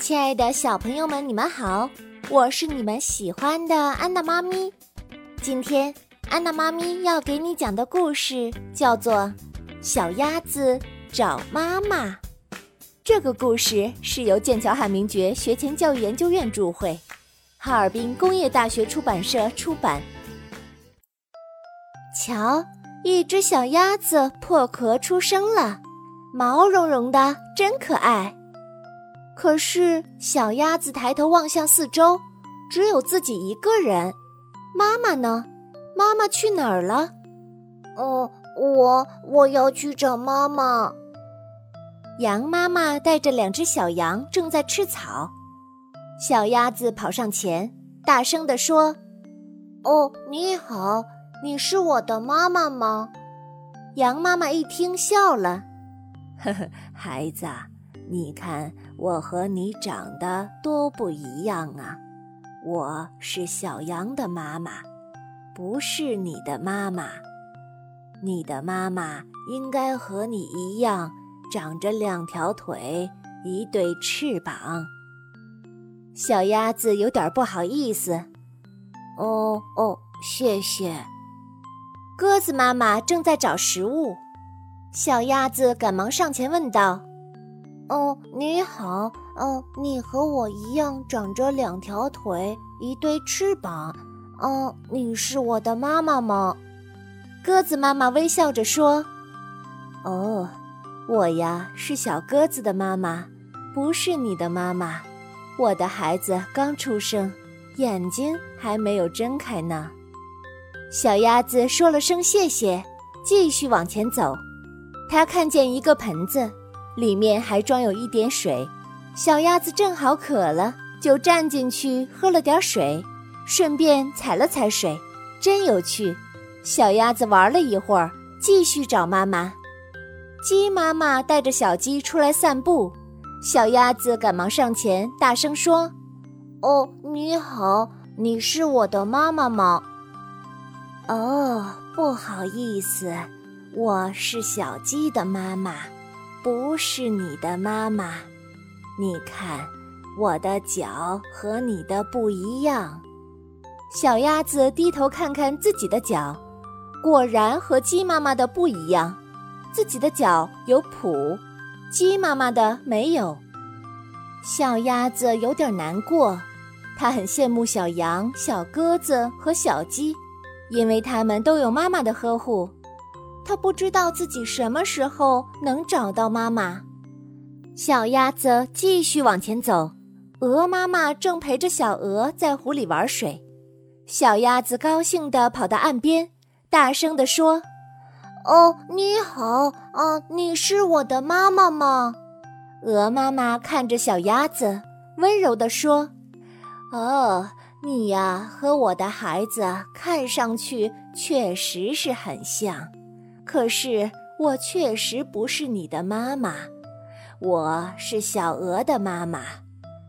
亲爱的小朋友们，你们好，我是你们喜欢的安娜妈咪。今天安娜妈咪要给你讲的故事叫做《小鸭子找妈妈》。这个故事是由剑桥汉明爵学前教育研究院著会，哈尔滨工业大学出版社出版。瞧，一只小鸭子破壳出生了，毛茸茸的，真可爱。可是小鸭子抬头望向四周，只有自己一个人。妈妈呢？妈妈去哪儿了？哦，我我要去找妈妈。羊妈妈带着两只小羊正在吃草。小鸭子跑上前，大声地说：“哦，你好，你是我的妈妈吗？”羊妈妈一听笑了：“呵呵，孩子，你看。”我和你长得多不一样啊！我是小羊的妈妈，不是你的妈妈。你的妈妈应该和你一样，长着两条腿，一对翅膀。小鸭子有点不好意思。哦哦，谢谢。鸽子妈妈正在找食物，小鸭子赶忙上前问道。哦，你好，哦，你和我一样长着两条腿，一对翅膀，哦，你是我的妈妈吗？鸽子妈妈微笑着说：“哦，我呀是小鸽子的妈妈，不是你的妈妈。我的孩子刚出生，眼睛还没有睁开呢。”小鸭子说了声谢谢，继续往前走。它看见一个盆子。里面还装有一点水，小鸭子正好渴了，就站进去喝了点水，顺便踩了踩水，真有趣。小鸭子玩了一会儿，继续找妈妈。鸡妈妈带着小鸡出来散步，小鸭子赶忙上前，大声说：“哦，你好，你是我的妈妈吗？”“哦，不好意思，我是小鸡的妈妈。”不是你的妈妈，你看我的脚和你的不一样。小鸭子低头看看自己的脚，果然和鸡妈妈的不一样。自己的脚有蹼，鸡妈妈的没有。小鸭子有点难过，它很羡慕小羊、小鸽子和小鸡，因为它们都有妈妈的呵护。他不知道自己什么时候能找到妈妈。小鸭子继续往前走，鹅妈妈正陪着小鹅在湖里玩水。小鸭子高兴地跑到岸边，大声地说：“哦，你好，啊，你是我的妈妈吗？”鹅妈妈看着小鸭子，温柔地说：“哦，你呀，和我的孩子看上去确实是很像。”可是我确实不是你的妈妈，我是小鹅的妈妈。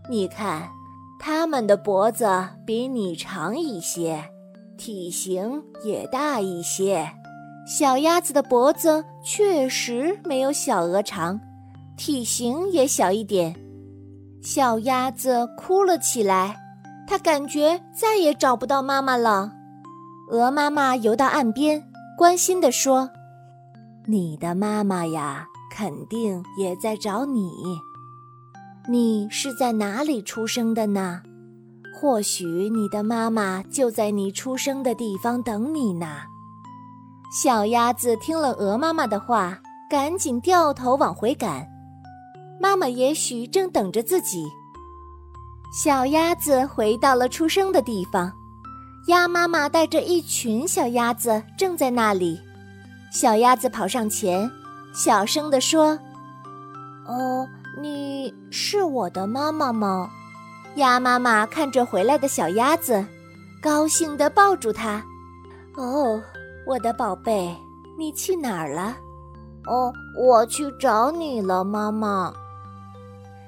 你看，它们的脖子比你长一些，体型也大一些。小鸭子的脖子确实没有小鹅长，体型也小一点。小鸭子哭了起来，它感觉再也找不到妈妈了。鹅妈妈游到岸边，关心地说。你的妈妈呀，肯定也在找你。你是在哪里出生的呢？或许你的妈妈就在你出生的地方等你呢。小鸭子听了鹅妈妈的话，赶紧掉头往回赶。妈妈也许正等着自己。小鸭子回到了出生的地方，鸭妈妈带着一群小鸭子正在那里。小鸭子跑上前，小声地说：“哦，你是我的妈妈吗？”鸭妈妈看着回来的小鸭子，高兴地抱住它。“哦，我的宝贝，你去哪儿了？”“哦，我去找你了，妈妈。”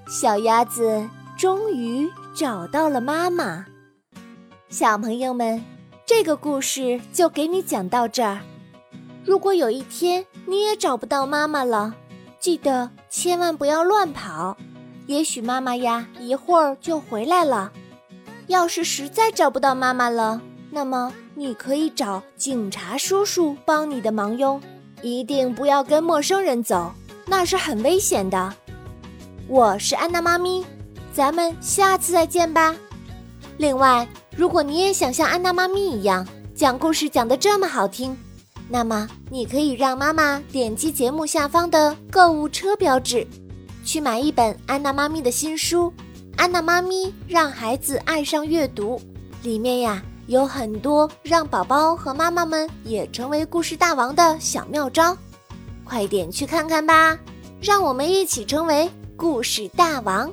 小鸭子终于找到了妈妈。小朋友们，这个故事就给你讲到这儿。如果有一天你也找不到妈妈了，记得千万不要乱跑，也许妈妈呀一会儿就回来了。要是实在找不到妈妈了，那么你可以找警察叔叔帮你的忙哟。一定不要跟陌生人走，那是很危险的。我是安娜妈咪，咱们下次再见吧。另外，如果你也想像安娜妈咪一样讲故事讲得这么好听，那么你可以让妈妈点击节目下方的购物车标志，去买一本安娜妈咪的新书《安娜妈咪让孩子爱上阅读》，里面呀。有很多让宝宝和妈妈们也成为故事大王的小妙招，快点去看看吧！让我们一起成为故事大王。